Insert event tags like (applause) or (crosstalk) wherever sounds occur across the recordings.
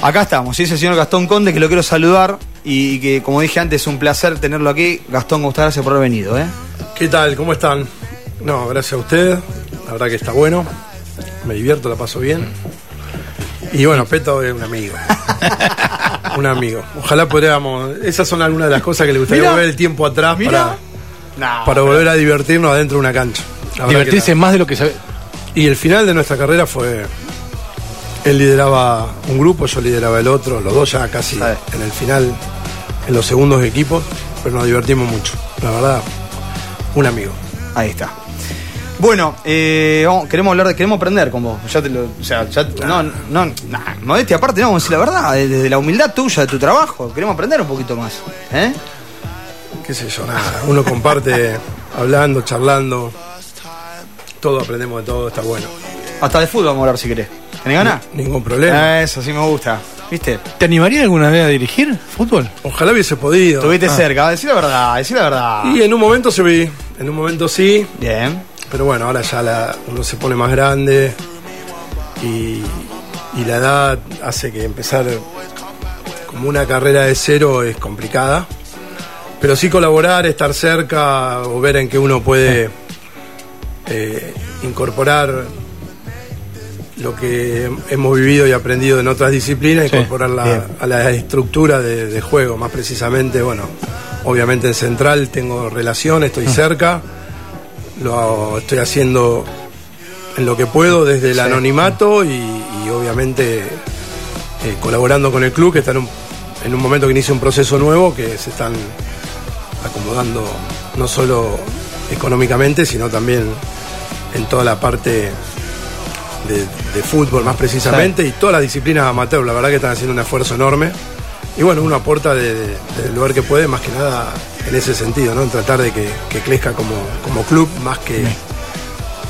Acá estamos, sí, es el señor Gastón Conde, que lo quiero saludar y que, como dije antes, es un placer tenerlo aquí. Gastón, muchas gracias por haber venido. ¿eh? ¿Qué tal? ¿Cómo están? No, gracias a usted. La verdad que está bueno. Me divierto, la paso bien. Y bueno, Peto es un amigo. (laughs) un amigo. Ojalá podríamos. Esas son algunas de las cosas que le gustaría Mirá. volver el tiempo atrás Mirá. para, para volver a divertirnos adentro de una cancha. La verdad que Divertirse más de lo que sabe. Y el final de nuestra carrera fue. Él lideraba un grupo, yo lideraba el otro, los dos ya casi en el final, en los segundos equipos, pero nos divertimos mucho. La verdad, un amigo. Ahí está. Bueno, eh, vamos- queremos hablar de, queremos aprender con vos. Ya te lo, o sea, ya, no, no, nah, modestia aparte, no, vamos a decir la verdad, eh, desde la humildad tuya, de tu trabajo, queremos aprender un poquito más. ¿eh? qué sé yo, nada. Uno comparte (laughs) hablando, charlando. Todo aprendemos de todo, está bueno. Hasta de fútbol vamos a hablar si querés. ¿Tenés ganas? Ningún problema. Ah, Eso sí me gusta. ¿Viste? ¿Te animaría alguna vez a dirigir fútbol? Ojalá hubiese podido. Estuviste cerca, decí la verdad, decí la verdad. Y en un momento se vi, en un momento sí, Bien. pero bueno, ahora ya la- uno se pone más grande y, y la edad hace que empezar como una carrera de cero es complicada. Pero sí colaborar, estar cerca o ver en qué uno puede eh, incorporar lo que hemos vivido y aprendido en otras disciplinas, Sí, incorporarla bien. a la estructura de, de juego. Más precisamente, bueno, obviamente en Central tengo relación, estoy Ah. cerca, lo estoy haciendo en lo que puedo desde el Sí. anonimato y, y obviamente eh, colaborando con el club que está en un, en un momento que inicia un proceso nuevo que se están acomodando no solo económicamente sino también en toda la parte de, de fútbol más precisamente y todas las disciplinas amateur la verdad que están haciendo un esfuerzo enorme. Y bueno uno aporta de- de- del lugar que puede más que nada en ese sentido no en tratar de que, que crezca como, como club más que,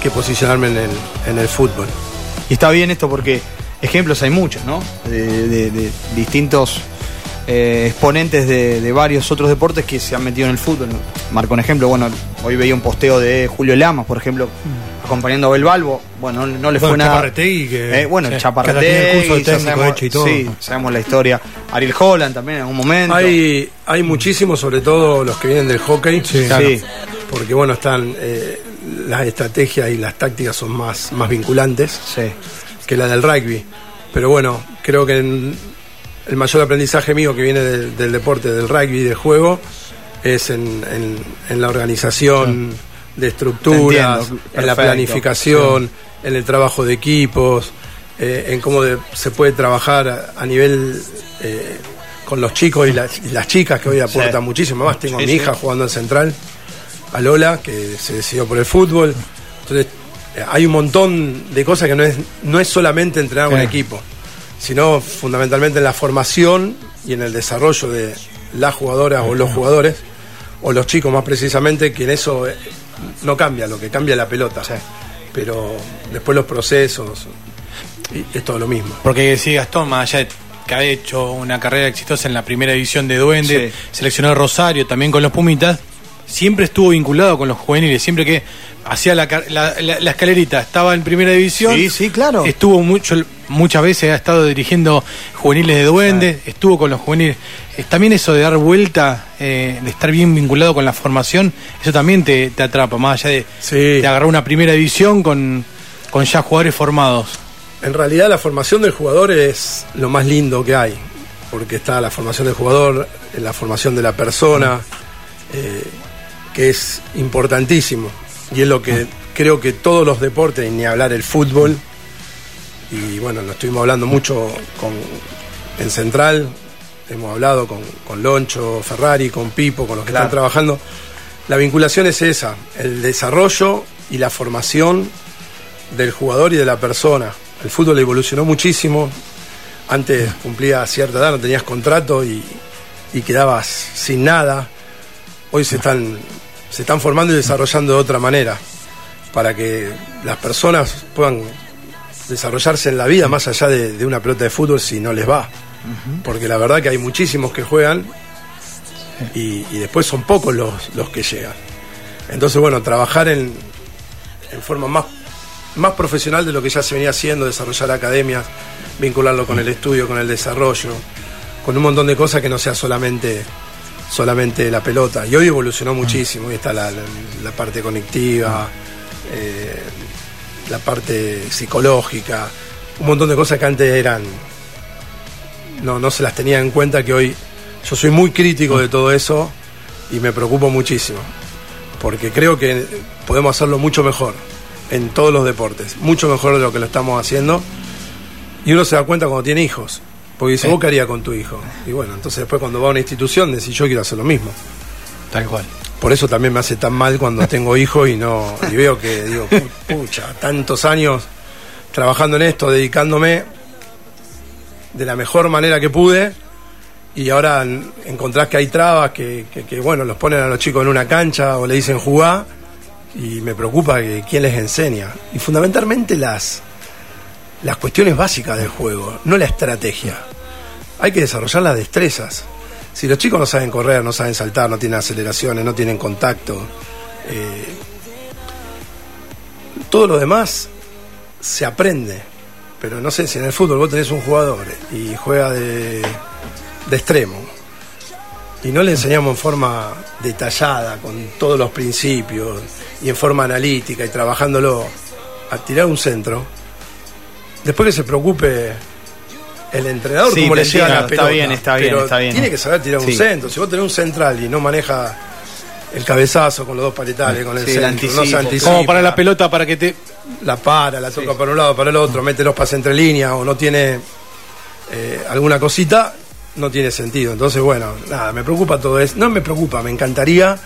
que posicionarme en el, en el fútbol. Y está bien esto porque ejemplos hay muchos, ¿no? De distintos eh, exponentes de, de varios otros deportes que se han metido en el fútbol. Marco un ejemplo, bueno, hoy veía un posteo de Julio Lamas, por ejemplo, acompañando a Abel Balbo. Bueno, no, no le fue Bueno, nada. Chaparretegui, que- Eh, bueno, sí, Chaparretegui, sabemos- hecho y todo. Sí, sabemos la historia. Ariel Holland también en algún momento. Hay, hay muchísimos, sobre todo los que vienen del hockey, Sí. porque bueno, están eh, las estrategias y las tácticas son más, más vinculantes Sí. que la del rugby. Pero bueno, creo que en- el mayor aprendizaje mío que viene del, del deporte, del rugby, del juego, es en, en- en la organización de estructuras, entiendo, en la planificación, en el trabajo de equipos, eh, en cómo de- se puede trabajar a, nivel eh, con los chicos y las, y las chicas, que hoy aportan muchísimo más. Tengo a Sí, mi sí. hija jugando en Central, a Lola, que se decidió por el fútbol. Entonces, eh, hay un montón de cosas que no es, no es solamente entrenar a un equipo, sino fundamentalmente en la formación y en el desarrollo de las jugadoras o los jugadores, o los chicos más precisamente, que en eso eh, no cambia, lo que cambia es la pelota. Pero después los procesos, y es todo lo mismo. Porque sí, Gastón, más allá de que ha hecho una carrera exitosa en la primera división de Duende, Sí. seleccionó a Rosario también con los Pumitas, siempre estuvo vinculado con los juveniles, siempre que hacía la, la- la- la escalerita, estaba en primera división. Sí, sí, claro. Estuvo mucho, muchas veces, ha estado dirigiendo juveniles de Duende, estuvo con los juveniles. Eh, También eso de dar vuelta, eh, de estar bien vinculado con la formación, eso también te, te atrapa, más allá de, Sí. de agarrar una primera división con, con ya jugadores formados. En realidad la formación del jugador es lo más lindo que hay, porque está la formación del jugador, la formación de la persona, eh, que es importantísimo. Y es lo que creo que todos los deportes, y ni hablar el fútbol, y bueno, lo estuvimos hablando mucho con, en Central, hemos hablado con, con Loncho, Ferrari, con Pipo, con los que Claro. están trabajando. La vinculación es esa, el desarrollo y la formación del jugador y de la persona. El fútbol evolucionó muchísimo. Antes cumplía cierta edad, no tenías contrato y, y quedabas sin nada. Hoy se están, se están formando y desarrollando de otra manera para que las personas puedan desarrollarse en la vida más allá de, de una pelota de fútbol si no les va. Porque la verdad que hay muchísimos que juegan y, y después son pocos los, los que llegan. Entonces, bueno, trabajar en, en forma más más profesional de lo que ya se venía haciendo, desarrollar academias, vincularlo con el estudio, con el desarrollo, con un montón de cosas que no sea solamente, solamente la pelota. Y hoy evolucionó muchísimo, y está la, la- parte conectiva, eh, la parte psicológica, un montón de cosas que antes eran no, no se las tenía en cuenta que hoy yo soy muy crítico de todo eso y me preocupo muchísimo. Porque creo que podemos hacerlo mucho mejor en todos los deportes, mucho mejor de lo que lo estamos haciendo. Y uno se da cuenta cuando tiene hijos. Porque dice, ¿vos qué harías con tu hijo? Y bueno, entonces después cuando va a una institución, decís, yo quiero hacer lo mismo. Tal cual. Por eso también me hace tan mal cuando (laughs) tengo hijos y no y veo que digo, "Pu- pucha, tantos años trabajando en esto, dedicándome de la mejor manera que pude y ahora encontrás que hay trabas que, que- que, bueno, los ponen a los chicos en una cancha o le dicen jugar y me preocupa que quién les enseña. Y fundamentalmente las, las cuestiones básicas del juego, no la estrategia. Hay que desarrollar las destrezas. Si los chicos no saben correr, no saben saltar, no tienen aceleraciones, no tienen contacto, eh, todo lo demás se aprende. Pero no sé si en el fútbol vos tenés un jugador y juega de, de extremo y no le enseñamos en forma detallada, con todos los principios y en forma analítica y trabajándolo a tirar un centro, después que se preocupe el entrenador Sí, cómo te le llega la pelota. está bien, está bien, pero está bien. Tiene que saber tirar un Sí. centro. Si vos tenés un central y no maneja el cabezazo con los dos paletales, con el Sí, el centro, no se anticipa, Como para la pelota, para que te. la para, la toca para un lado, para el otro, mete los pases entre líneas o no tiene eh, alguna cosita, no tiene sentido. Entonces, bueno, nada, me preocupa todo eso. No me preocupa, me encantaría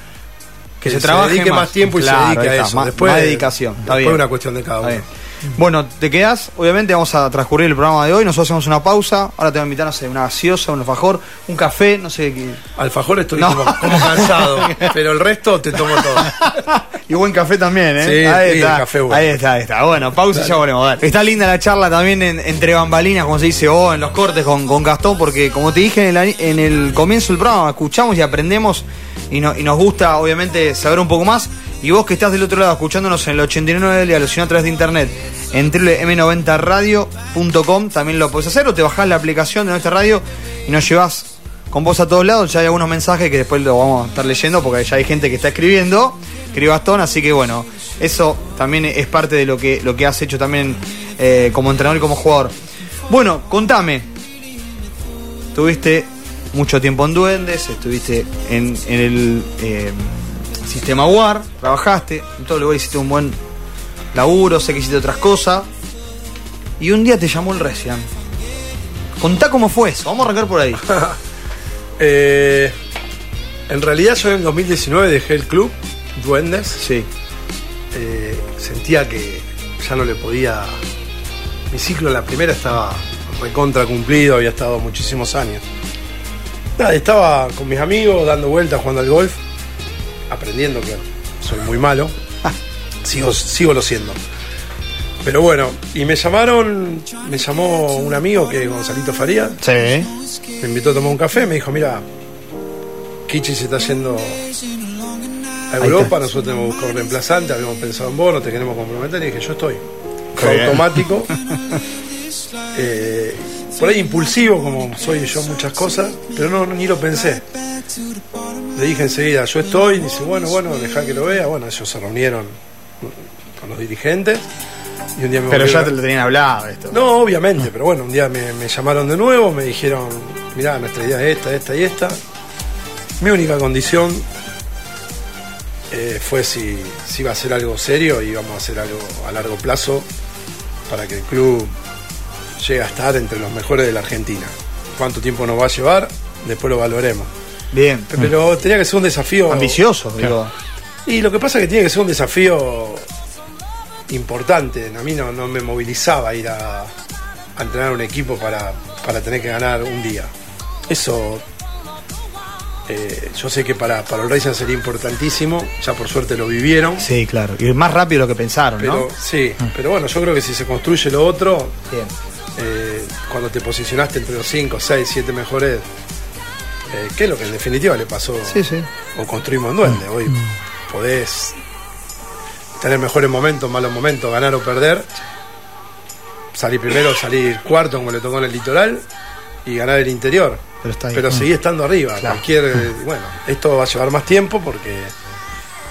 que, se se, trabaje dedique más, más. tiempo y Claro, se dedique a eso. más- después, más dedicación, está después bien. una cuestión de cada Está uno. Bueno, te quedás, obviamente vamos a transcurrir el programa de hoy, nosotros hacemos una pausa, ahora te voy a invitar, no sé, una gaseosa, un alfajor, un café, no sé qué. Alfajor estoy No. como, como cansado, (laughs) pero el resto te tomo todo. (laughs) Y buen café también, ¿eh? Sí, ahí sí, está. el café bueno. Ahí está, ahí está. Bueno, pausa y ya volvemos. Dale. Está linda la charla también en- entre bambalinas, como se dice, o en los cortes con, con Gastón, porque como te dije en el, ani- en el comienzo del programa, escuchamos y aprendemos y, no- y nos gusta, obviamente, saber un poco más. Y vos que estás del otro lado escuchándonos en el 89 y a sino a través de internet en m90radio.com también lo podés hacer o te bajás la aplicación de nuestra radio y nos llevas con vos a todos lados. Ya hay algunos mensajes que después lo vamos a estar leyendo porque ya hay gente que está escribiendo. Escribe Gastón, así que bueno, eso también es parte de lo que, lo que has hecho también eh, como entrenador y como jugador. Bueno, contame. Tuviste mucho tiempo en Duendes, estuviste en, en el eh, sistema WAR, trabajaste, en todo lugar hiciste un buen laburo, sé que hiciste otras cosas. Y un día te llamó el Recian. Contá cómo fue eso, vamos a arrancar por ahí. (laughs) Eh, en realidad yo en el 2019 dejé el club, Duendes. Sí. Eh, sentía que ya no le podía. Mi ciclo en la primera estaba recontra cumplido, había estado muchísimos años. Nada, estaba con mis amigos dando vueltas jugando al golf, aprendiendo que soy muy malo. Sigo, sigo lo siendo. Pero bueno, y me llamaron, me llamó un amigo que es Gonzalito Faría, Sí. me invitó a tomar un café, me dijo, mira, Kichi se está yendo a Europa, nosotros tenemos que buscar un reemplazante, habíamos pensado en vos, no te queremos comprometer, y dije, yo estoy. Fue automático. (laughs) Eh, por ahí impulsivo, como soy yo muchas cosas, pero no, ni lo pensé. Le dije enseguida, yo estoy, y dice, bueno, bueno, deja que lo vea. Bueno, ellos se reunieron con los dirigentes. Y un día me Pero ya te lo tenían hablado esto. no, obviamente, pero bueno, un día me, me llamaron de nuevo, me dijeron, mirá, nuestra idea es esta, esta y esta. Mi única condición eh, fue si, si iba a ser algo serio y íbamos a hacer algo a largo plazo para que el club llegue a estar entre los mejores de la Argentina. ¿Cuánto tiempo nos va a llevar? Después lo valoremos. Bien. Pero tenía que ser un desafío. Ambicioso, digo. Y lo que pasa es que tiene que ser un desafío importante. A mí no, no me movilizaba ir a, a entrenar un equipo para, para tener que ganar un día. Eso eh, yo sé que para, para el Racing sería importantísimo. Ya por suerte lo vivieron. Sí, claro. Y más rápido de lo que pensaron, Pero ¿no? sí, pero bueno, yo creo que si se construye lo otro, Bien. eh, cuando te posicionaste entre los 5, 6, 7 mejores, eh, que es lo que en definitiva le pasó Sí, sí. o construimos en Duende. Hoy podés tener mejores momentos, malos momentos, ganar o perder. Salir primero, salir cuarto, como le tocó en el litoral, y ganar el interior. Pero está ahí. Pero Mm. seguí estando arriba. Claro. Cualquier, eh, bueno, esto va a llevar más tiempo porque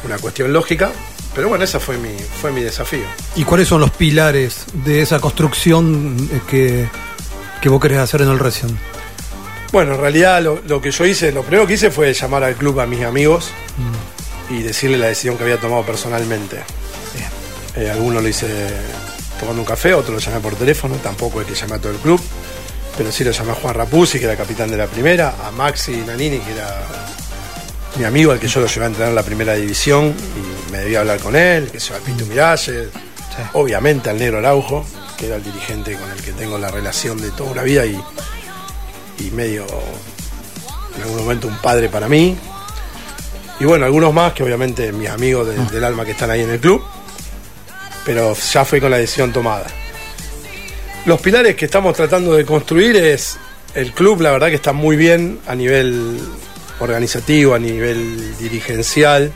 una cuestión lógica. Pero bueno, ese fue mi, fue mi desafío. ¿Y cuáles son los pilares de esa construcción eh, que, que vos querés hacer en el Racing? Bueno, en realidad lo, lo que yo hice, lo primero que hice fue llamar al club a mis amigos y decirle la decisión que había tomado personalmente. Eh, algunos lo hice tomando un café, otro lo llamé por teléfono, tampoco es que llamé a todo el club, pero sí lo llamé a Juan Rapuzzi, que era capitán de la primera, a Maxi Nanini, que era mi amigo al que yo lo llevé a entrenar en la primera división y me debía hablar con él, que se llama Pinto Miralles, obviamente al negro Araujo, que era el dirigente con el que tengo la relación de toda una vida y, y medio en algún momento un padre para mí. Y bueno, algunos más que obviamente mis amigos de- del alma que están ahí en el club, pero ya fue con la decisión tomada. Los pilares que estamos tratando de construir es el club, la verdad que está muy bien a nivel organizativo, a nivel dirigencial,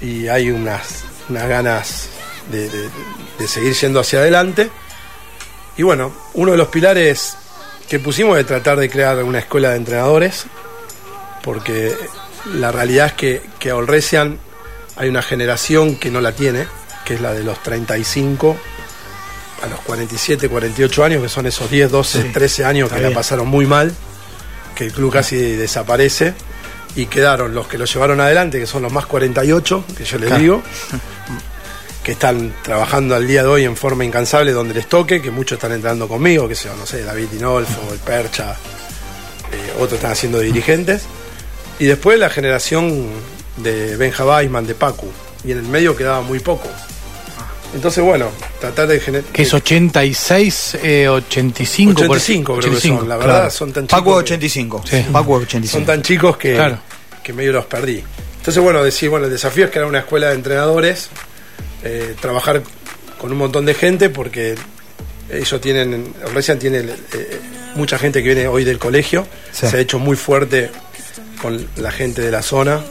y hay unas, unas ganas de, de- de seguir yendo hacia adelante. Y bueno, uno de los pilares que pusimos es tratar de crear una escuela de entrenadores, porque la realidad es que, que a Olresian hay una generación que no la tiene, que es la de los 35 a los 47, 48 años, que son esos 10, 12, 13 años que está la bien. pasaron muy mal, que el club casi desaparece, y quedaron los que lo llevaron adelante, que son los más 48, que yo les Claro. digo, (laughs) que están trabajando al día de hoy en forma incansable donde les toque, que muchos están entrando conmigo, que sea, no sé, David Dinolfo, el Percha, eh, otros están haciendo dirigentes. Y después la generación de Benja Weisman, de Pacu, y en el medio quedaba muy poco. Entonces, bueno, tratar de generar... Que es 86, eh, 85. por- 85 creo que son, la verdad, claro. son tan chicos. Paco que- 85. Sí. Paco 85. son tan chicos que, Claro. que medio los perdí. Entonces, bueno, decir, bueno, el desafío es crear una escuela de entrenadores, eh, trabajar con un montón de gente, porque ellos tienen, recién tiene eh, mucha gente que viene hoy del colegio, Sí. se ha hecho muy fuerte con la gente de la zona.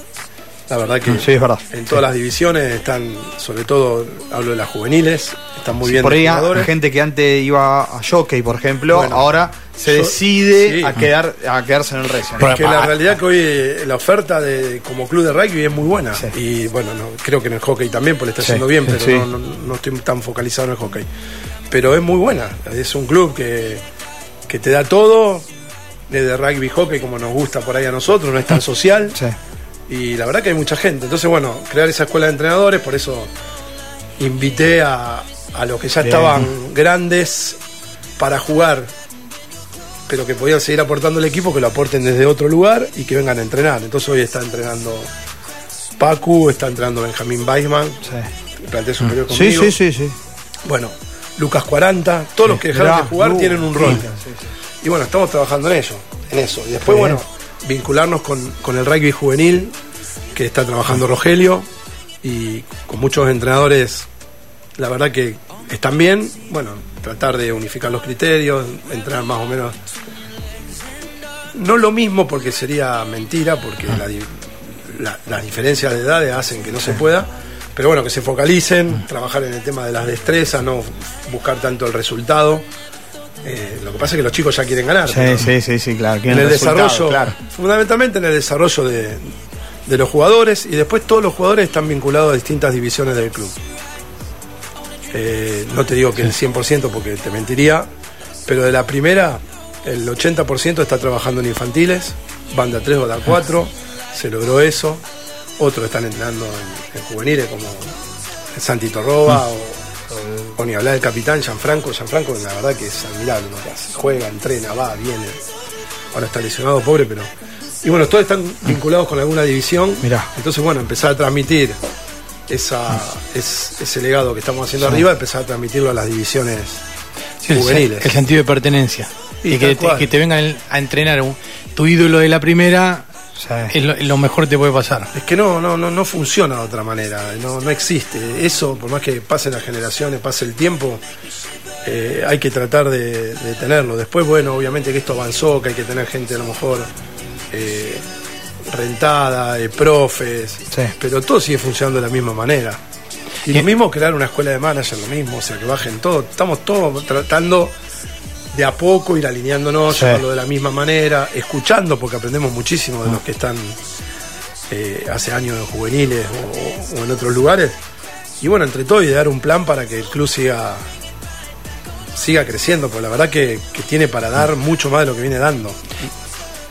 La verdad que Sí, es verdad. en todas las divisiones están, sobre todo hablo de las juveniles, están muy Sí, bien por ahí jugadores. gente que antes iba a jockey, por ejemplo, Bueno, ahora se yo- decide sí. a quedar a quedarse en el Racing. Por- que la realidad que hoy eh, la oferta de como club de rugby es muy buena Sí. y bueno no, creo que en el hockey también porque le está haciendo bien pero no- no estoy tan focalizado en el hockey pero es muy buena es un club que, que te da todo desde rugby hockey como nos gusta por ahí a nosotros no es tan (laughs) social Sí. Y la verdad que hay mucha gente entonces bueno crear esa escuela de entrenadores por eso invité a, a los que ya Bien. estaban grandes para jugar pero que podían seguir aportando al equipo, que lo aporten desde otro lugar y que vengan a entrenar. Entonces hoy está entrenando Pacu, está entrenando Benjamín Weisman, Sí. plantel superior Sí, conmigo. sí, sí, sí. Bueno, Lucas 40, todos los que dejaron Mirá, de jugar tienen un rol. Y bueno, estamos trabajando en ello, en eso. Y después, Bien. bueno, vincularnos con, con el rugby juvenil, que está trabajando Rogelio, y con muchos entrenadores, la verdad que están bien. Bueno, tratar de unificar los criterios, entrenar más o menos. No lo mismo porque sería mentira, porque la la- las diferencias de edades hacen que no se pueda. Pero bueno, que se focalicen, trabajar en el tema de las destrezas, no buscar tanto el resultado. Eh, lo que pasa es que los chicos ya quieren ganar. Sí, sí, sí, sí, claro. en el desarrollo, claro. fundamentalmente en el desarrollo de, de los jugadores y después todos los jugadores están vinculados a distintas divisiones del club. Eh, no te digo que el 100% porque te mentiría, pero de la primera el 80% está trabajando en infantiles, banda 3 o banda 4, se logró eso. Otros están entrenando en, en juveniles como Santi Torroba o, o ni hablar del capitán Gianfranco. Gianfranco la verdad que es admirable lo que hace. Juega, entrena, va, viene. Ahora está lesionado, pobre, pero... Y bueno, todos están vinculados con alguna división. Mirá. Entonces, bueno, empezar a transmitir esa, es- ese legado que estamos haciendo Sí. arriba, empezar a transmitirlo a las divisiones Sí, juveniles. el sentido de pertenencia. Y Y, que, te, cual. que te vengan a entrenar un- tu ídolo de la primera Sí. es lo, es lo mejor que te puede pasar. Es que no, no, no, no funciona de otra manera, no, no existe. Eso, por más que pasen las generaciones, pase el tiempo, eh, hay que tratar de, de tenerlo. Después, bueno, obviamente que esto avanzó, que hay que tener gente a lo mejor eh, rentada, eh, profes, Sí. pero todo sigue funcionando de la misma manera. Y lo mismo crear una escuela de manager, lo mismo, o sea, que bajen todo. Estamos todos tratando de a poco ir alineándonos, Sí. llevarlo de la misma manera, escuchando, porque aprendemos muchísimo de los que están eh, hace años en juveniles o, o en otros lugares. Y bueno, entre todo, idear un plan para que el club siga siga creciendo, porque la verdad que, que tiene para dar mucho más de lo que viene dando.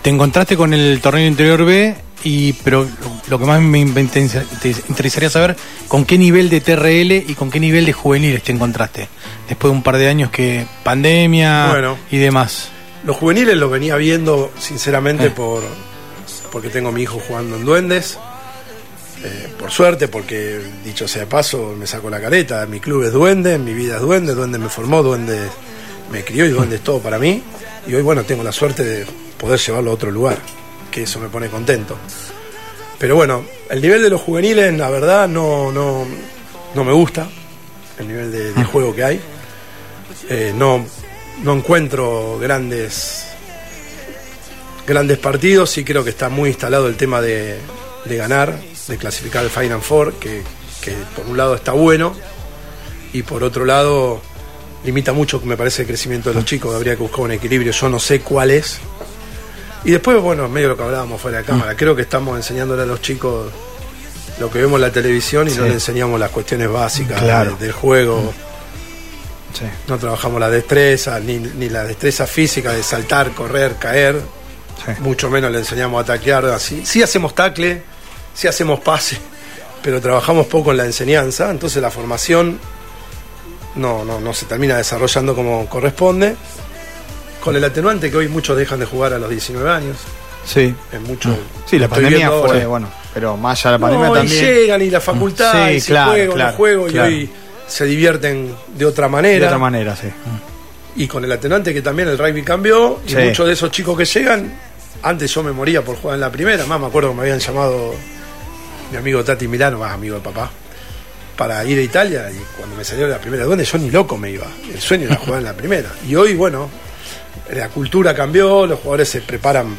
Te encontraste con el torneo interior B, y pero lo, que más me, me interesa- te interesaría saber, ¿con qué nivel de TRL y con qué nivel de juveniles te encontraste? Después de un par de años que pandemia Bueno. y demás. Los juveniles los venía viendo, sinceramente, Eh. por porque tengo a mi hijo jugando en Duendes. Eh, por suerte, porque dicho sea de paso, me saco la careta. Mi club es Duende, mi vida es Duende, Duende me formó, Duende me crió y Duende es todo para mí. Y hoy, bueno, tengo la suerte de poder llevarlo a otro lugar, que eso me pone contento. Pero bueno, el nivel de los juveniles, la verdad, no, no, no me gusta, el nivel de, de juego que hay. Eh, no, no encuentro grandes grandes partidos, sí creo que está muy instalado el tema de, de ganar, de clasificar el Final Four, que, que por un lado está bueno y por otro lado limita mucho, me parece, el crecimiento de los chicos, habría que buscar un equilibrio, yo no sé cuál es. Y después, bueno, medio lo que hablábamos fuera de cámara, creo que estamos enseñándole a los chicos lo que vemos en la televisión y no le enseñamos las cuestiones básicas Claro. de- del juego. Sí. No trabajamos la destreza, ni, ni la destreza física de saltar, correr, caer. Sí. Mucho menos le enseñamos a taclear así. Sí hacemos tacle, sí hacemos pase, pero trabajamos poco en la enseñanza. Entonces la formación no, no, no se termina desarrollando como corresponde. Con el atenuante que hoy muchos dejan de jugar a los 19 años. Sí. En mucho, Sí, la pandemia fue, ahora. bueno, pero más allá de la pandemia No, y también. llegan y la facultad, Sí, y claro, juego, claro, no juego, claro. y hoy se divierten de otra manera. De otra manera, sí. Y con el atenuante que también el rugby cambió, y Sí. muchos de esos chicos que llegan, antes yo me moría por jugar en la primera, más me acuerdo que me habían llamado mi amigo Tati Milano, más amigo de papá, para ir a Italia, y cuando me salió la primera duende, yo ni loco me iba, el sueño era jugar en la primera. Y hoy, bueno, la cultura cambió, los jugadores se preparan,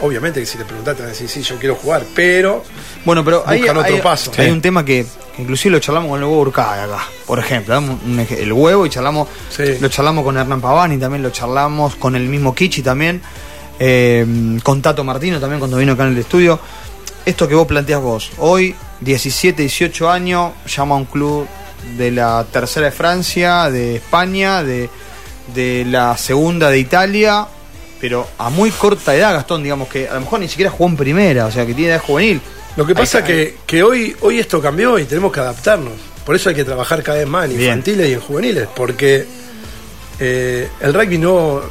obviamente que si le preguntaste van a decir, sí, yo quiero jugar, pero Bueno, pero hay, otro hay- paso. hay Sí. un tema que, que inclusive lo charlamos con el huevo Urcade acá, por ejemplo. damos un ej- el huevo y charlamos, Sí. lo charlamos con Hernán Pavani, también lo charlamos con el mismo Kichi también, eh, con Tato Martino también cuando vino acá en el estudio. Esto que vos planteas vos, hoy 17, 18 años, llama a un club de la tercera de Francia, de España, de, de la segunda de Italia, pero a muy corta edad, Gastón, digamos que a lo mejor ni siquiera jugó en primera, o sea que tiene edad juvenil. Lo que pasa es que, que hoy, hoy esto cambió y tenemos que adaptarnos. Por eso hay que trabajar cada vez más en Bien. infantiles y en juveniles, porque eh, el rugby no.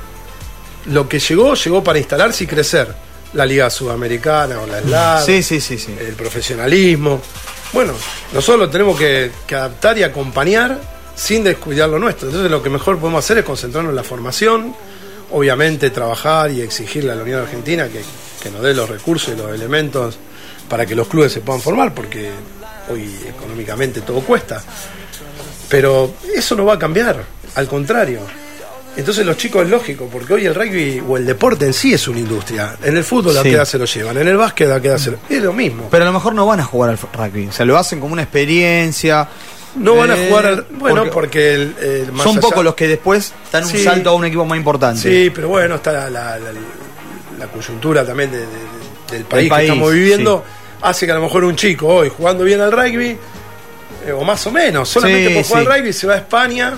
Lo que llegó, llegó para instalarse y crecer. La Liga Sudamericana o la SLAR, Sí, sí, sí, sí. el profesionalismo. Bueno, nosotros lo tenemos que, que adaptar y acompañar sin descuidar lo nuestro. Entonces, lo que mejor podemos hacer es concentrarnos en la formación, obviamente trabajar y exigirle a la Unión Argentina que, que nos dé los recursos y los elementos para que los clubes se puedan formar, porque hoy económicamente todo cuesta. Pero eso no va a cambiar, al contrario. Entonces los chicos es lógico, porque hoy el rugby o el deporte en sí es una industria. En el fútbol a Sí. qué edad se lo llevan, en el básquet a qué edad se lo... Es lo mismo. Pero a lo mejor no van a jugar al rugby. O sea, lo hacen como una experiencia. No van a Eh, jugar al... Bueno, porque porque, el, el más son allá- pocos los que después dan un Sí. salto a un equipo más importante. Sí, pero bueno, está la, la- la- la coyuntura también de- de- de- del país, país, que estamos viviendo. Hace que a lo mejor un chico hoy jugando bien al rugby, eh, o más o menos, solamente Sí, por jugar sí. al rugby se va a España,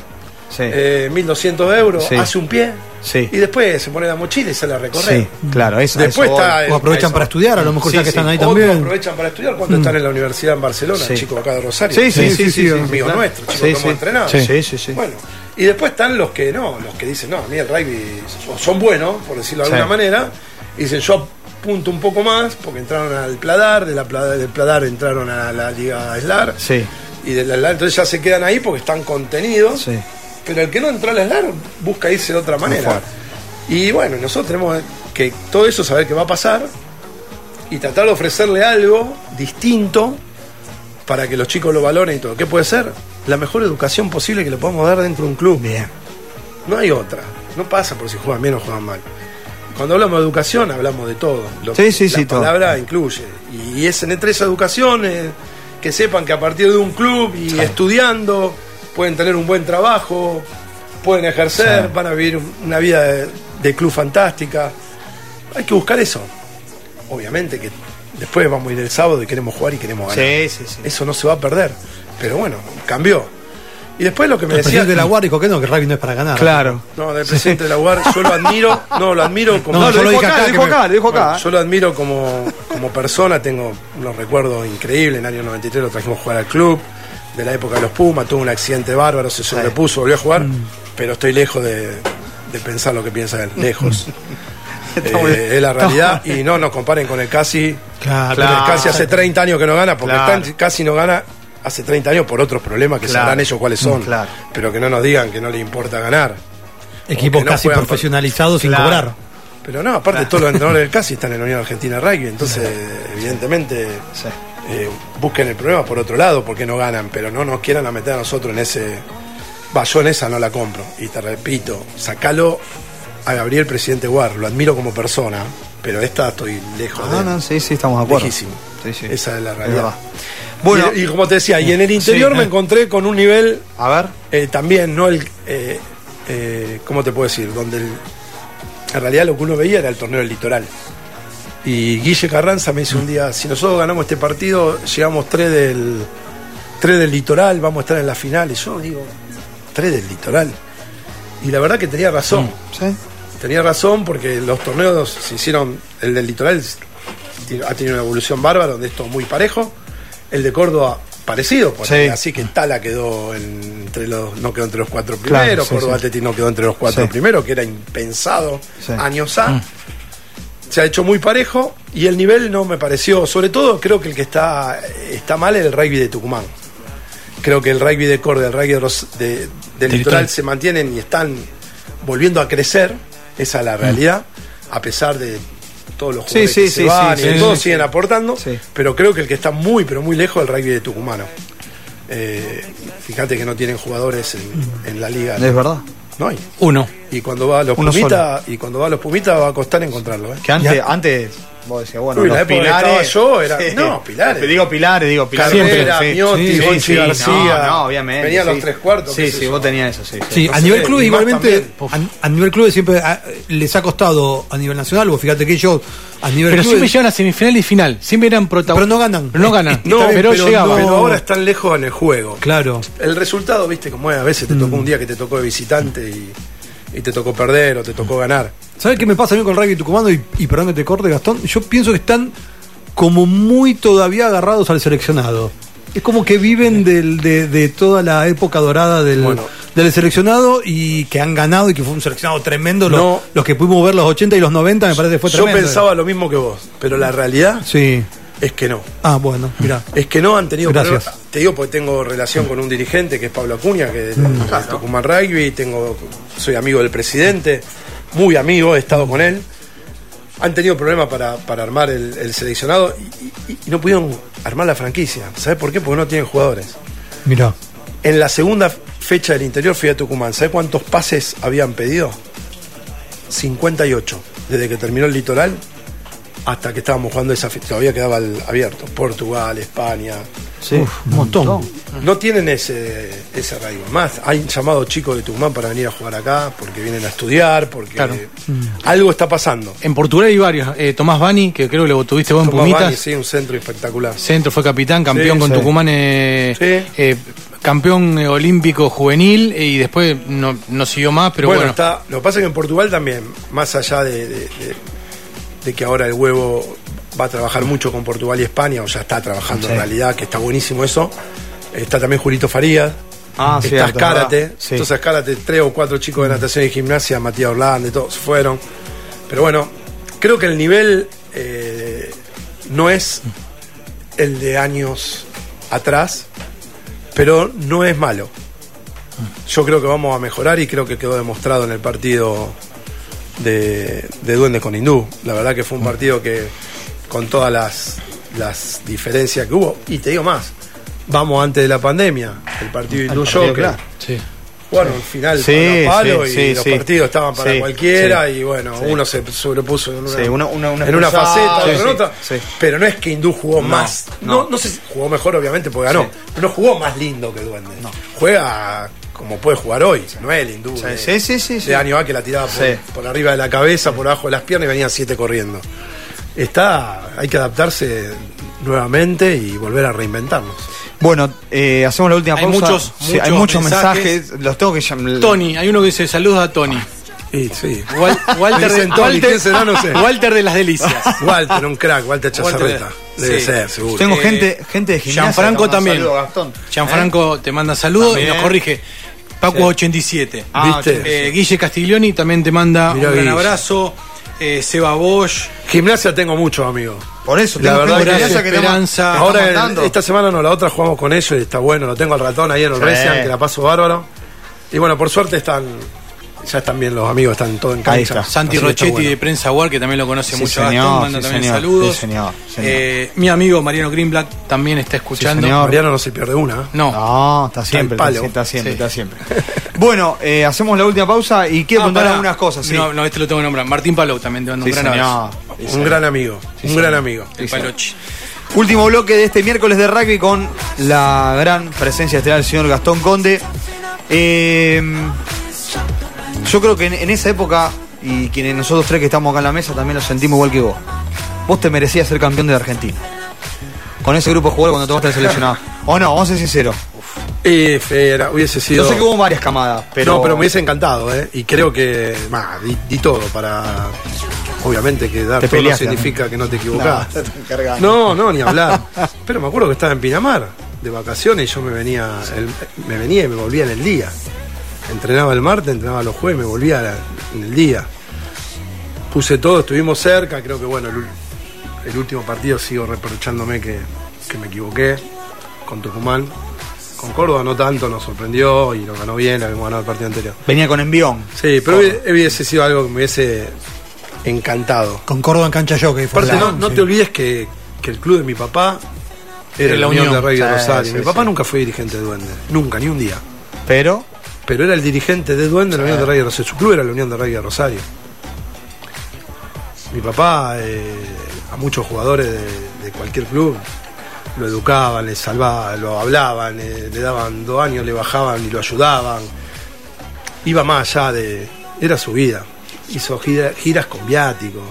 Sí. eh, 1200 euros, Sí. hace un pie Sí. y después se pone la mochila y sale a recorrer. Sí, claro. Eso, Después a eso está voy. el- O aprovechan eso. para estudiar, a lo mejor Sí, ya que están ahí también. aprovechan para estudiar cuando están en la universidad en Barcelona, chicos acá de Rosario. Sí, sí, sí, sí, sí, amigos nuestros, chicos que hemos entrenado. Sí, sí, sí, sí. Bueno, y después están los que no, los que dicen, no, a mí el rugby son buenos, por decirlo de alguna manera, y dicen, yo apunto un poco más, porque entraron al Pladar, de la Pladar, del Pladar entraron a la Liga SLAR, Sí, y de la entonces ya se quedan ahí porque están contenidos, sí. Pero el que no entró a la SLAR busca irse de otra manera. Y bueno, nosotros tenemos que todo eso saber qué va a pasar y tratar de ofrecerle algo distinto para que los chicos lo valoren y todo. ¿Qué puede ser? La mejor educación posible que le podamos dar dentro de un club. Bien. No hay otra. No pasa por si juegan bien o juegan mal. Cuando hablamos de educación, hablamos de todo. Lo Sí, sí, la sí, todo. palabra incluye. Y es entre esa educación, eh, que sepan que a partir de un club y estudiando pueden tener un buen trabajo, pueden ejercer, Sí. van a vivir una vida de, de club fantástica. Hay que buscar eso. Obviamente que después vamos a ir el sábado y queremos jugar y queremos ganar. Sí, sí, sí. Eso no se va a perder. Pero bueno, cambió. Y después lo que me El decía. presidente de la UAR dijo que no, que el rugby no es para ganar. Claro. No, del presidente de la UAR, yo lo admiro, no, lo admiro (laughs) como. No, No, lo lo dijo acá, acá, lo dijo me- acá, lo dijo Bueno, acá. yo lo admiro como, como persona, tengo unos recuerdos increíbles. En el año 93 lo trajimos a jugar al club, de la época de los Pumas, tuvo un accidente bárbaro, se sobrepuso, volvió a jugar, Mm. pero estoy lejos de, de pensar lo que piensa él, lejos. (laughs) Eh, es la realidad y no nos comparen con el casi. Claro, el casi hace 30 años que no gana, porque Claro. el casi no gana hace 30 años por otros problemas que Claro. sabrán ellos cuáles son. Mm, claro. Pero que no nos digan que no le importa ganar. Equipos no casi profesionalizados sin Claro. cobrar. Pero no, aparte todos los (laughs) entrenadores del CASI están en la Unión Argentina de Rugby, entonces evidentemente Sí. Eh, busquen el problema por otro lado porque no ganan, pero no nos quieran a meter a nosotros en ese... Va, yo en esa no la compro. Y te repito, sacalo a Gabriel, presidente Guar, lo admiro como persona, pero esta estoy lejos Ah, de no, sí, sí, estamos de acuerdo. lejísimo. Sí, sí. Esa es la Es realidad. verdad. Bueno, y, y como te decía, y en el interior Sí, me eh. encontré con un nivel a ver. eh, también, no el. Eh, eh, ¿Cómo te puedo decir? Donde el- en realidad lo que uno veía era el torneo del litoral. Y Guille Carranza me dice un día: si nosotros ganamos este partido, llegamos tres del, tres del litoral, vamos a estar en la final. Y yo digo: tres del litoral. Y la verdad que tenía razón. Sí. Tenía razón porque los torneos se hicieron. El del litoral ha tenido una evolución bárbara, donde es todo muy parejo. El de Córdoba, parecido, Sí. así que Tala quedó en- entre los, no quedó entre los cuatro Claro, primeros, sí, Córdoba sí. Athletic no quedó entre los cuatro primeros, que era impensado. Mm. años A. Se ha hecho muy parejo y el nivel no me pareció, sobre todo creo que el que está, está mal es el rugby de Tucumán. Creo que el rugby de Córdoba, el rugby de de- del litoral se mantienen y están volviendo a crecer, esa es la realidad, a pesar de todos los jugadores sí, que se sí, van y todos siguen aportando, pero creo que el que está muy, pero muy lejos es el rugby de Tucumano. Eh, fíjate que no tienen jugadores en, en la liga. Es verdad. No hay. Uno. Y cuando va a los Pumitas, y cuando va a los Pumitas va a costar encontrarlo, ¿eh? Que antes, antes vos decías, bueno, Uy, los la pilares. yo era- no, pilares. Digo pilares, digo pilares. Carrera, Siempre, sí. Miotti, Sí, Gonchi sí, García. No, no, obviamente. Venían los sí. tres cuartos, Sí, sí, vos tenías eso, sí. Sí, No a nivel club igualmente, a, a nivel club siempre ah, les ha costado a nivel nacional, vos fíjate que ellos a nivel Pero club siempre llegan a semifinal y final. Siempre eran protagonistas. Pero no ganan. Pero no ganan. (laughs) No, pero, pero, llegaban. pero ahora están lejos en el juego. Claro. El resultado, viste cómo es, a veces te tocó Mm. un día que te tocó de visitante y, y te tocó perder o te tocó ganar. ¿Sabes qué me pasa a mí con el rugby tucumano? Y, y perdón que te corte, Gastón. Yo pienso que están como muy todavía agarrados al seleccionado. Es como que viven del- de, de toda la época dorada del, Bueno. del seleccionado y que han ganado y que fue un seleccionado tremendo. Los, No. los que pudimos ver los 80 y los 90 me parece que fue Yo tremendo. pensaba lo mismo que vos, pero la realidad Sí. Es que no. Ah, bueno, mira. Es que no han tenido Gracias. problemas. Te digo porque tengo relación con un dirigente que es Pablo Acuña, que es Mm. de Tucumán Rugby, tengo, soy amigo del presidente, muy amigo, he estado con él. Han tenido problemas para, para armar el, el seleccionado y, y- y no pudieron armar la franquicia. ¿Sabes por qué? Porque no tienen jugadores. Mira. En la segunda fecha del interior fui a Tucumán. ¿Sabes cuántos pases habían pedido? 58. Desde que terminó el litoral hasta que estábamos jugando esa fecha. Todavía quedaba el abierto. Portugal, España. Sí. Uf, un montón. No tienen ese, ese arraigo. Más, hay llamado chicos de Tucumán para venir a jugar acá porque vienen a estudiar, porque Claro. algo está pasando. En Portugal hay varios. Eh, Tomás Bani, que creo que lo tuviste vos en Tomás Pumitas. Bani, sí, un centro espectacular. Centro fue capitán, campeón Sí, con sí. Tucumán, eh, Sí. eh, campeón olímpico juvenil y después no, no siguió más, pero bueno, bueno. está, lo que pasa es que en Portugal también, más allá de, de- de- de que ahora el huevo va a trabajar mucho con Portugal y España, o ya está trabajando Sí. en realidad, que está buenísimo eso. Está también Julito Farías. Ah, está cierto. Sí. Entonces Escárate, tres o cuatro chicos de natación y gimnasia, Matías Orlando todos fueron. Pero bueno, creo que el nivel eh, no es el de años atrás, pero no es malo. Yo creo que vamos a mejorar y creo que quedó demostrado en el partido de, de Duendes con Hindú. La verdad que fue un partido que, con todas las, las diferencias que hubo, y te digo más, vamos antes de la pandemia, el partido Hindú Joker, claro. Sí. Bueno, al final Sí, palo sí, y sí, los partidos estaban para Sí, cualquiera sí. y bueno, Sí. uno se sobrepuso en una, Sí, una- una- una en una faceta, otro en sí, otra, sí. pero no es que Hindú jugó No, más. no. No, no sé si jugó mejor obviamente porque ganó, Sí. pero no jugó más lindo que Duende. Juega como puede jugar hoy, no es el Hindú. Sí, de- sí, sí, sí, sí. De año A que la tiraba por, Sí. por arriba de la cabeza, por abajo de las piernas y venían siete corriendo. Está, hay que adaptarse nuevamente y volver a reinventarnos. Bueno, eh, hacemos la última Hay pausa. muchos- Sí, hay muchos mensajes. mensajes. Los tengo que llamar. Tony, hay uno que dice saludos a Tony. Sí. Wal- Walter, (laughs) de, Tony, Walter- ¿quién será? No sé. Walter de las Delicias. Walter, un crack, Walter Chazarreta. Walter, Debe sí. ser, seguro. Tengo Eh, gente, gente de gimnasia. Gianfranco también. saludos, Gastón. Gianfranco te manda saludos y nos corrige. Paco Sí. 87. Ah, ¿Viste? Eh, Guille Castiglioni también te manda Mirá, un gran Guille. abrazo. Eh, Seba Bosch. Gimnasia tengo muchos amigos. Por eso, La verdad que gimnasia que Esperanza. Ahora, te mandando. esta semana no, la otra jugamos con ellos y está bueno. Lo tengo al ratón ahí en el Sí. Recian, que la paso bárbaro. Y bueno, por suerte están, ya están bien los amigos, están todos en cancha. está. Santi Así Rochetti bueno. de Prensa War, que también lo conoce Sí, mucho señor, Gastón, manda sí, también señor, saludos. sí, señor, señor. Eh, mi amigo Mariano Greenblatt también está escuchando. señor. Mariano no se pierde una. ¿eh? no, No, está siempre, Está al está, palo. está siempre, Sí. está siempre. bueno, eh, hacemos la última pausa y quiero Ah, contar algunas cosas. Sí, No, no, este lo tengo que nombrar. Martín Palou también te manda Sí, un gran abrazo. Sí, Un señor. gran amigo, un gran amigo. El Palochi. Último bloque de este miércoles de rugby con la gran presencia estelar del señor Gastón Conde. Eh, yo creo que en, en esa época, y quienes nosotros tres que estamos acá en la mesa también lo sentimos igual que vos. Vos te merecías ser campeón de Argentina. Con ese grupo de jugadores cuando te vas a seleccionado. O no, vamos a ser sinceros. Y Fera, hubiese sido. Yo sé que hubo varias camadas, pero. No, pero me hubiese encantado, ¿eh? Y creo que, bah, di, di todo para. Obviamente que dar Te todo no significa que no te equivocás. (laughs) No, no, ni hablar. Pero me acuerdo que estaba en Pinamar de vacaciones y yo me venía, el- me venía y me volvía en el día. Entrenaba el martes, entrenaba los jueves, me volvía la- en el día. Puse todo, estuvimos cerca, creo que bueno, el, último partido sigo reprochándome que, que me equivoqué con Tucumán. Con Córdoba no tanto, nos sorprendió y lo ganó bien, habíamos ganado el partido anterior. Venía con envión. Sí, pero hubiese- hubiese sido algo que me hubiese encantado. Con Córdoba en cancha yo, que fue Aparte, no, no sí. te olvides que, que el club de mi papá era la la Unión, de Rugby de Rosario. sí, mi papá sí. nunca fue dirigente de Duende, nunca, ni un día. Pero. Pero era el dirigente de Duende de la Unión de de Rosario. Su club era la Unión de de Rosario. Mi papá, eh, a muchos jugadores de, de cualquier club, lo educaban, le salvaban, lo hablaban, eh, le daban dos años, le bajaban y lo ayudaban. Iba más allá de. Era su vida. Hizo gira- giras con viático.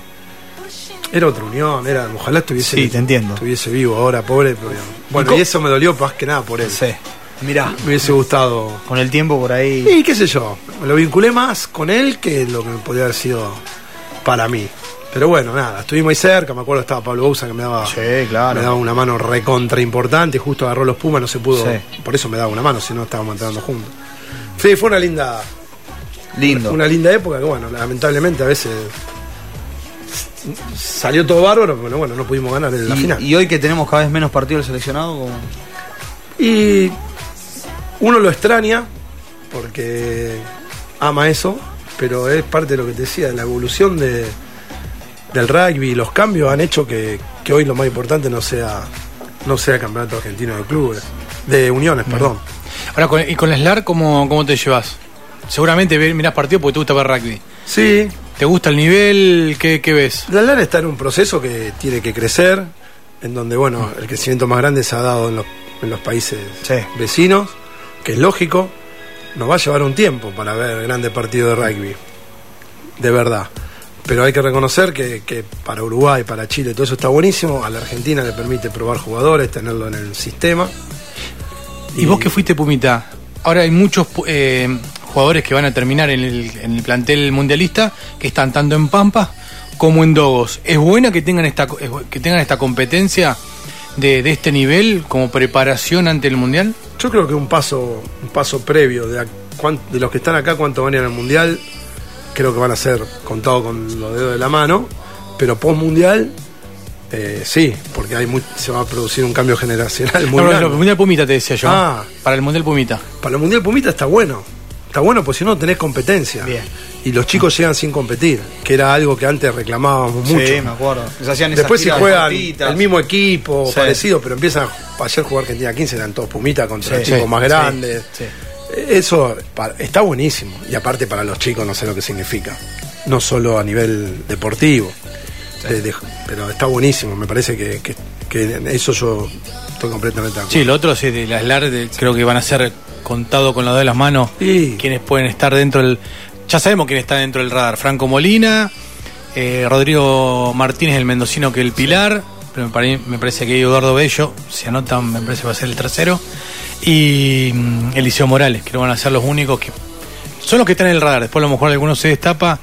Era otra unión, era, ojalá estuviese, Sí, te entiendo. estuviese vivo ahora, pobre. Pero, bueno, co- y eso me dolió más que nada por él. Sí. Mirá. Me hubiese gustado Con el tiempo por ahí. y qué sé yo, me lo vinculé más con él que lo que podría haber sido para mí. Pero bueno, nada, estuvimos ahí cerca, me acuerdo estaba Pablo Bouza que me daba, Sí, claro. me daba una mano recontra importante, justo agarró los Pumas, no se pudo, Sí. por eso me daba una mano, si no estábamos entrando juntos. Sí, fue una linda, Lindo. una linda época que bueno, lamentablemente a veces salió todo bárbaro, pero bueno, no pudimos ganar en la final. y hoy que tenemos cada vez menos partidos seleccionados, como... Y uno lo extraña porque ama eso, pero es parte de lo que te decía, de la evolución de, del rugby y los cambios han hecho que, que hoy lo más importante no sea no sea el campeonato argentino de clubes, de uniones, perdón. Ahora, con- ¿y con la SLAR cómo, cómo te llevas? Seguramente mirás partido porque te gusta ver rugby. Sí, ¿Te gusta el nivel? ¿Qué, qué ves? la LAN está en un proceso que tiene que crecer, en donde bueno, el crecimiento más grande se ha dado en los, en los países Sí. vecinos, que es lógico, nos va a llevar un tiempo para ver grandes partidos de rugby, de verdad. Pero hay que reconocer que, que para Uruguay, para Chile, todo eso está buenísimo. A la Argentina le permite probar jugadores, tenerlo en el sistema. ¿Y, vos que fuiste Pumita? Ahora hay muchos eh, jugadores que van a terminar en el, en el plantel mundialista que están tanto en Pampa como en Dogos. ¿Es buena que tengan esta, que tengan esta competencia de, de este nivel como preparación ante el mundial? Yo creo que un paso, un paso previo de, a de los que están acá, cuánto van a ir al mundial, creo que van a ser contados con los dedos de la mano. Pero post mundial, eh, sí, porque hay muy- se va a producir un cambio generacional muy No, no, grande. no, el mundial Pumita te decía yo. Ah. Para el mundial Pumita. Para el Mundial Pumita está bueno. Está bueno porque si no tenés competencia. Bien. Y los chicos llegan sin competir, que era algo que antes reclamábamos mucho. Sí, me acuerdo. Se hacían esas Después si juegan cortitas. el mismo equipo, Sí. parecido, pero empiezan a ayer jugó Argentina 15, eran todos Pumita contra Sí, equipos sí, más grandes. sí. Eso está buenísimo. Y aparte para los chicos no sé lo que significa. No solo a nivel deportivo. de- de- pero está buenísimo. Me parece que, que- que en eso yo estoy completamente de acuerdo. Sí, lo otro sí, de las LAR de- creo que van a ser contados con los dedos de las manos Sí. quienes pueden estar dentro del... Ya sabemos quién está dentro del radar. Franco Molina, eh, Rodrigo Martínez, el mendocino que el Pilar, pero me, pare- me parece que Eduardo Bello, si anotan, me parece que va a ser el tercero, y mm, Eliseo Morales, que van a ser los únicos que... Son los que están en el radar, después a lo mejor alguno se destapa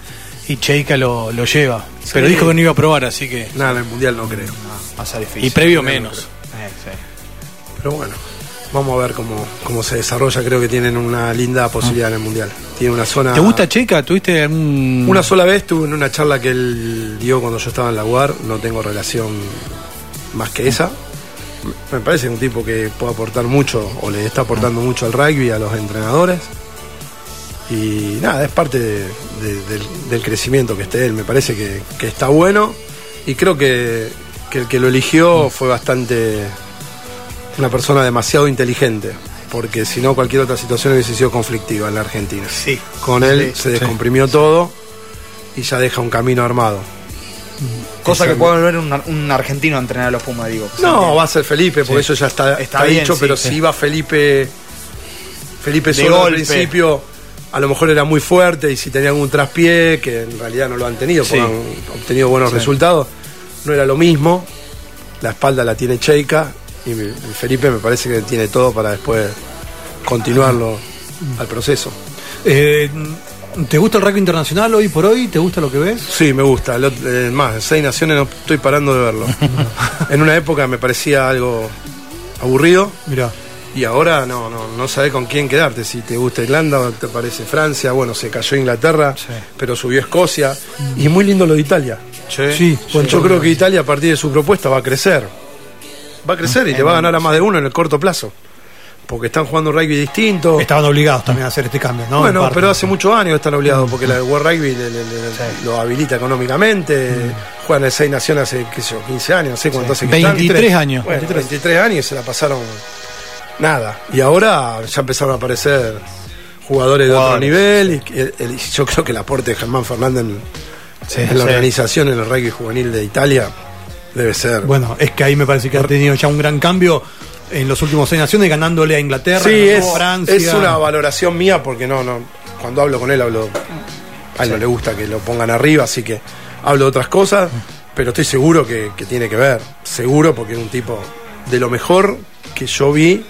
y Cheika lo, lo lleva. Pero dijo que no iba a probar, así que... Nada, en el mundial no creo. Va a ser difícil. Y previo no, no menos. Eh, sí. Pero bueno, vamos a ver cómo, cómo se desarrolla. Creo que tienen una linda posibilidad en el mundial. Tiene una zona. ¿Te gusta Cheika? ¿Tuviste algún... Una sola vez estuve en una charla que él dio cuando yo estaba en la UAR, no tengo relación más que esa. Me parece un tipo que puede aportar mucho, o le está aportando mucho al rugby, a los entrenadores. Y nada, es parte de- de- del, del crecimiento que esté él. Me parece que, que está bueno. Y creo que, que el que lo eligió fue bastante. Una persona demasiado inteligente. Porque si no, cualquier otra situación hubiese sido conflictiva en la Argentina. Sí. Con él Sí, se descomprimió todo y ya deja un camino armado. Cosa que puede volver un, un argentino a entrenar a los Pumas, digo. No, va a ser Felipe, porque eso ya está, Está está bien, dicho, pero si iba Felipe, Felipe solo al principio, a lo mejor era muy fuerte y si tenía algún traspié, que en realidad no lo han tenido, porque han obtenido buenos resultados, no era lo mismo. La espalda la tiene Cheika y, Felipe me parece que tiene todo para después continuarlo al proceso. Eh, ¿Te gusta el rugby internacional hoy por hoy? ¿Te gusta lo que ves? Sí, me gusta. Otro- eh, más, seis naciones no estoy parando de verlo. (laughs) en una época me parecía algo aburrido Mira, y ahora no, no, no sabés con quién quedarte. Si te gusta Irlanda o te parece Francia. Bueno, se cayó Inglaterra, pero subió Escocia. Y muy lindo lo de Italia. sí, Bueno, yo creo que Italia a partir de su propuesta va a crecer. Va a crecer y te va a ganar a más de uno en el corto plazo. Porque están jugando un rugby distinto. estaban obligados también a hacer este cambio, ¿no? En Bueno, parte. pero hace muchos años están obligados porque la World Rugby le- le- le- lo habilita económicamente. Juegan el Seis Naciones hace qué sé yo, 15 años, no sé cuánto hace que están. 23 años. Bueno, 23 años y se la pasaron nada. Y ahora ya empezaron a aparecer jugadores de otro nivel. Y el- el- yo creo que el aporte de Germán Fernández en, en la sí. organización en el rugby juvenil de Italia debe ser. Bueno, es que ahí me parece que ha tenido ya un gran cambio en los últimos seis naciones, ganándole a Inglaterra, Sí, es, a Francia. es una valoración mía porque no, no, cuando hablo con él hablo, a él no le gusta que lo pongan arriba, así que hablo de otras cosas, pero estoy seguro que, que tiene que ver, seguro porque es un tipo de lo mejor que yo vi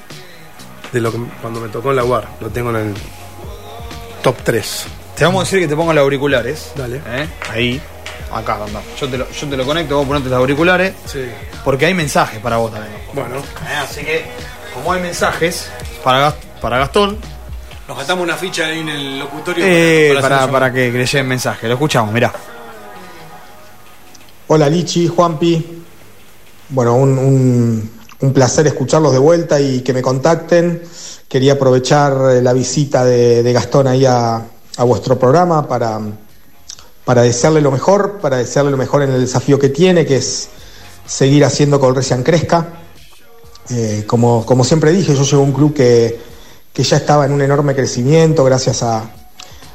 de lo que cuando me tocó en la UAR, lo tengo en el top 3. Te vamos a decir que te pongas los auriculares. Dale. ¿eh? Ahí. Acá, anda. Yo te, lo, yo te lo conecto, vos ponete los auriculares. Sí. Porque hay mensajes para vos también. Bueno, Eh, Así que, como hay mensajes para, para Gastón, Nos gastamos una ficha ahí en el locutorio. eh, para- para para, para que, lleguen mensajes. Lo escuchamos, mirá. Hola Lichi, Juanpi. Bueno, un, un- un placer escucharlos de vuelta y que me contacten. Quería aprovechar eh, la visita de, de Gastón ahí a, a vuestro programa para, para desearle lo mejor, para desearle lo mejor en el desafío que tiene, que es seguir haciendo que el Recian crezca. Eh, como, como siempre dije, yo llego a un club que, que ya estaba en un enorme crecimiento gracias a,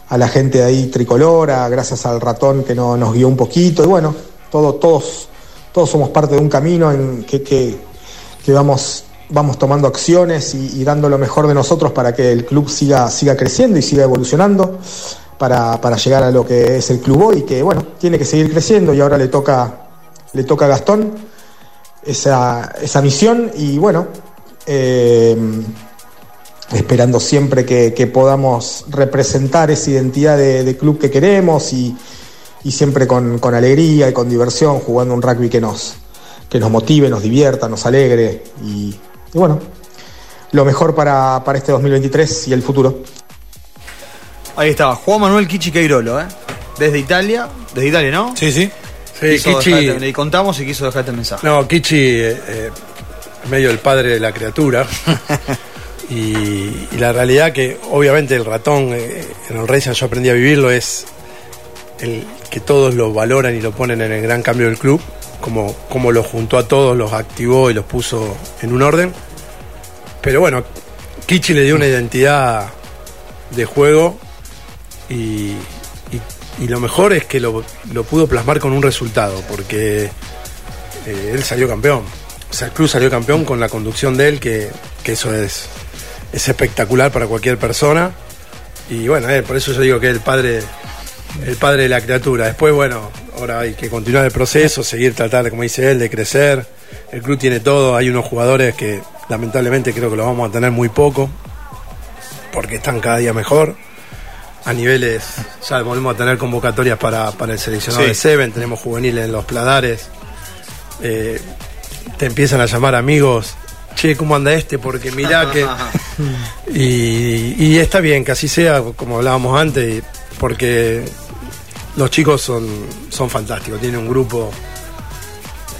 a la gente ahí tricolora, gracias al ratón que no- nos guió un poquito. Y bueno, todo, todos, todos somos parte de un camino en que, que, que vamos, vamos tomando acciones y, y dando lo mejor de nosotros para que el club siga, siga creciendo y siga evolucionando. Para, para llegar a lo que es el club hoy, que bueno, tiene que seguir creciendo y ahora le toca, le toca a Gastón esa, esa misión y bueno, eh, esperando siempre que, podamos representar esa identidad de, de club que queremos y, y siempre con, con alegría y con diversión, jugando un rugby que nos, que nos motive, nos divierta, nos alegre y, y bueno, lo mejor para, para este 2023 y el futuro. Ahí estaba, Juan Manuel Kichi Queirolo, ¿eh? Desde Italia, desde Italia, ¿no? Sí, sí. sí, Quiso Kichi, dejarte- le contamos y quiso dejarte el mensaje. No, Kichi, eh, eh, medio el padre de la criatura. (laughs) y, y la realidad que obviamente el ratón eh, en el Racing yo aprendí a vivirlo es el que todos lo valoran y lo ponen en el gran cambio del club, como, como lo juntó a todos, los activó y los puso en un orden. Pero bueno, Kichi le dio una identidad de juego y, y- lo mejor es que lo, lo pudo plasmar con un resultado, porque eh, él salió campeón. O sea, el club salió campeón con la conducción de él, que, que eso es, es espectacular para cualquier persona. Y bueno, eh, por eso yo digo que es el padre, el padre de la criatura. Después, bueno, ahora hay que continuar el proceso, seguir tratar, como dice él, de crecer. El club tiene todo, hay unos jugadores que lamentablemente creo que lo vamos a tener muy poco, porque están cada día mejor. A niveles, ya volvemos a tener convocatorias para, para el seleccionado Sí. de Seven, tenemos juveniles en los pladares. Eh, te empiezan a llamar amigos, che, ¿cómo anda este? Porque mirá que... (laughs) Y, y está bien que así sea, como hablábamos antes, porque los chicos son, son fantásticos, tienen un grupo,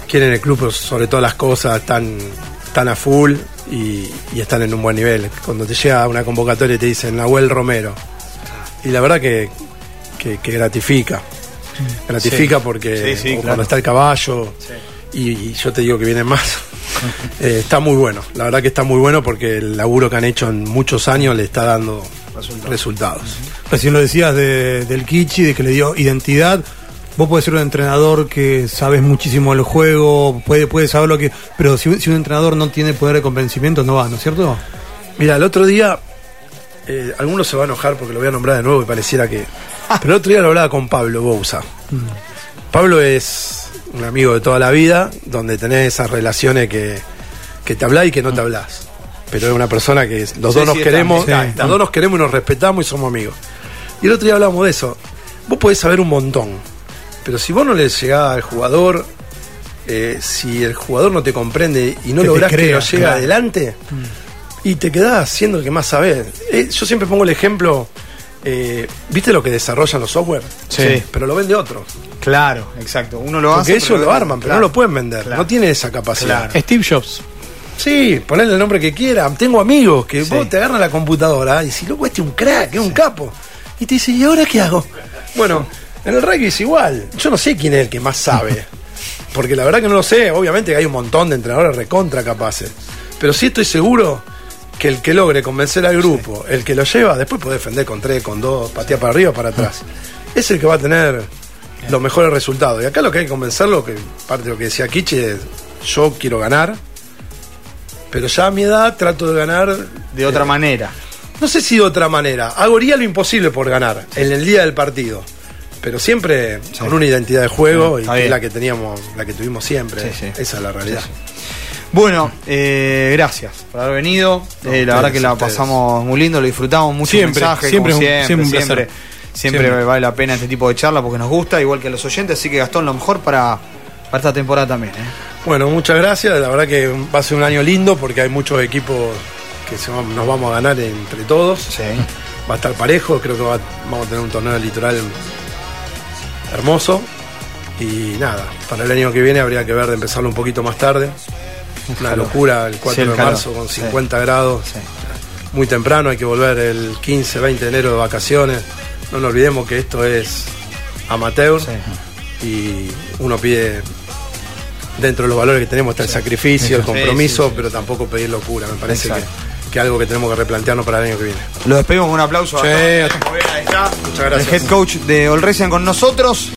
quieren el club sobre todas las cosas, están, están a full y, y están en un buen nivel. Cuando te llega una convocatoria y te dicen Nahuel Romero, y la verdad que, que- que gratifica, gratifica porque Sí, sí, o claro. cuando está el caballo, y, y yo te digo que vienen más. (laughs) Eh, está muy bueno, la verdad que está muy bueno porque el laburo que han hecho en muchos años le está dando resultados. Recién lo decías de- del Kichi, de que le dio identidad. Vos podés ser un entrenador que sabes muchísimo del juego, puede, puede saber lo que. Pero si, si un entrenador no tiene poder de convencimiento, no va, ¿no es cierto? Mira, el otro día, eh, algunos se va a enojar porque lo voy a nombrar de nuevo y pareciera que. Pero el otro día lo hablaba con Pablo Bouza. Pablo es un amigo de toda la vida, donde tenés esas relaciones que, que te hablas y que no te hablas. Pero es una persona que los Sí, dos nos sí, queremos, está, está. los dos nos queremos y nos respetamos y somos amigos. Y el otro día hablamos de eso. Vos podés saber un montón, pero si vos no le llegás al jugador, eh, si el jugador no te comprende y no lográs que lo llegue claro. adelante, y te quedás siendo el que más sabés. Eh, yo siempre pongo el ejemplo, eh, ¿viste lo que desarrollan los software? Sí. Pero lo vende otro. Claro, exacto. Uno lo hace. Porque ellos lo arman, pero claro. no lo pueden vender. Claro. No tiene esa capacidad. Claro. Steve Jobs. Sí, ponle el nombre que quieran. Tengo amigos que Sí. vos te agarran la computadora y si loco, este es un crack, es un capo. Y te dice, ¿y ahora qué hago? Bueno, en el rugby es igual. Yo no sé quién es el que más sabe. (laughs) Porque la verdad que no lo sé. Obviamente que hay un montón de entrenadores recontra capaces. Pero sí estoy seguro que el que logre convencer al grupo, el que lo lleva, después puede defender con tres, con dos, patear para arriba o para atrás. Es el que va a tener los mejores resultados. Y acá lo que hay que convencerlo, que parte de lo que decía Kichi, es yo quiero ganar, pero ya a mi edad trato de ganar De otra manera. no sé si de otra manera. Haría lo imposible por ganar en el día del partido. Pero siempre con una identidad de juego Sí, y que es la que teníamos, la que tuvimos siempre. Sí. Esa es la realidad. Bueno, eh, gracias por haber venido. No, Eh, la verdad que la ustedes. pasamos muy lindo, lo disfrutamos mucho. Siempre, mensajes, siempre como siempre, siempre siempre, placer. siempre Siempre. vale la pena este tipo de charla porque nos gusta, igual que a los oyentes. Así que Gastón, lo mejor para, para esta temporada también. ¿eh? Bueno, muchas gracias. La verdad que va a ser un año lindo porque hay muchos equipos que se nos vamos a ganar entre todos. Sí. Va a estar parejo. Creo que va- vamos a tener un torneo litoral hermoso. Y nada, para el año que viene habría que ver de empezarlo un poquito más tarde. Una locura el 4 Sí, el de calor. marzo con Sí. 50 grados. Sí. muy temprano, hay que volver el 15, 20 de enero de vacaciones. No nos olvidemos que esto es amateur y uno pide, dentro de los valores que tenemos, está el sacrificio, el compromiso, pero tampoco pedir locura. Me parece que, Exacto. que algo que tenemos que replantearnos para el año que viene. Lo despedimos con un aplauso. a Sí. Ahí está. Muchas gracias. El head coach de Racing con nosotros.